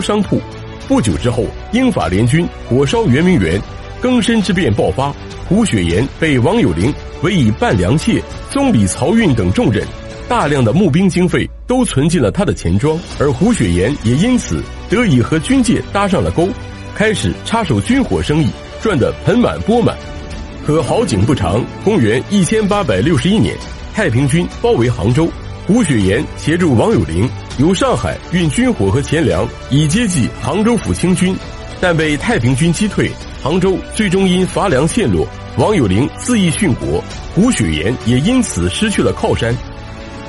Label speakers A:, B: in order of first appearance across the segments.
A: 商铺。不久之后，英法联军火烧圆明园，更深之变爆发。胡雪岩被王有龄委以伴良妾、宗理漕运等重任，大量的募兵经费都存进了他的钱庄，而胡雪岩也因此得以和军界搭上了钩，开始插手军火生意，赚得盆满钵满。可好景不长，公元一千八百六十一年，太平军包围杭州，胡雪岩协助王有龄由上海运军火和钱粮，以接济杭州府清军，但被太平军击退。杭州最终因乏粮陷落，王有龄自缢殉国，胡雪岩也因此失去了靠山。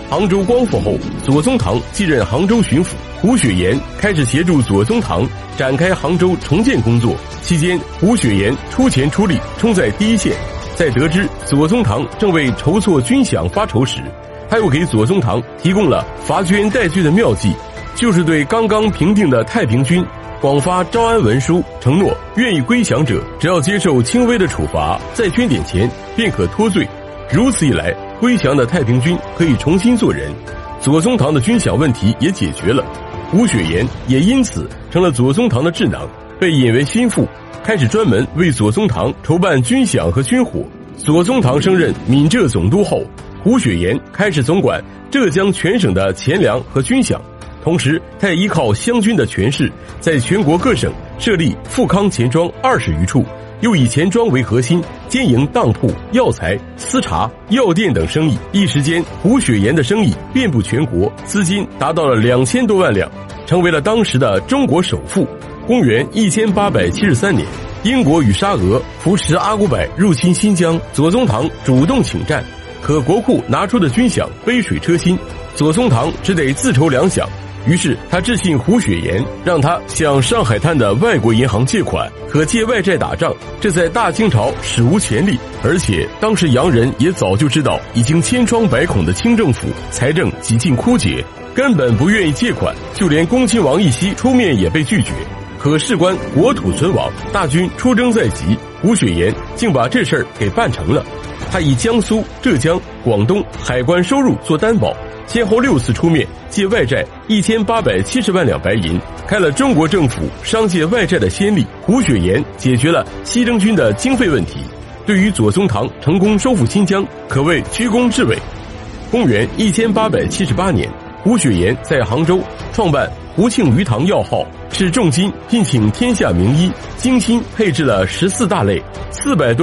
A: 杭州光复后，左宗棠继任杭州巡抚，胡雪岩开始协助左宗棠展开杭州重建工作。期间，胡雪岩出钱出力，冲在第一线。在得知左宗棠正为筹措军饷发愁时，他又给左宗棠提供了罚捐代罪的妙计，就是对刚刚平定的太平军。广发招安文书，承诺愿意归降者，只要接受轻微的处罚，再捐点钱，便可脱罪。如此一来，归降的太平军可以重新做人，左宗棠的军饷问题也解决了。吴雪岩也因此成了左宗棠的智囊，被引为心腹，开始专门为左宗棠筹办军饷和军火。左宗棠升任闽浙总督后，胡雪岩开始总管浙江全省的钱粮和军饷。同时，他也依靠湘军的权势，在全国各省设立富康钱庄二十余处，又以钱庄为核心，兼营当铺、药材、私茶、药店等生意。一时间，胡雪岩的生意遍布全国，资金达到了两千多万两，成为了当时的中国首富。公元一千八百七十三年，英国与沙俄扶持阿古柏入侵新疆，左宗棠主动请战，可国库拿出的军饷杯水车薪，左宗棠只得自筹粮饷。于是他致信胡雪岩，让他向上海滩的外国银行借款，可借外债打仗。这在大清朝史无前例，而且当时洋人也早就知道，已经千疮百孔的清政府财政几近枯竭，根本不愿意借款。就连恭亲王奕熙出面也被拒绝。可事关国土存亡，大军出征在即，胡雪岩竟把这事儿给办成了。他以江苏、浙江、广东海关收入做担保。先后六次出面借外债一千八百七十万两白银，开了中国政府商借外债的先例。胡雪岩解决了西征军的经费问题，对于左宗棠成功收复新疆可谓居功至伟。公元一千八百七十八年，胡雪岩在杭州创办胡庆余堂药号，斥重金聘请天下名医，精心配置了十四大类四百多。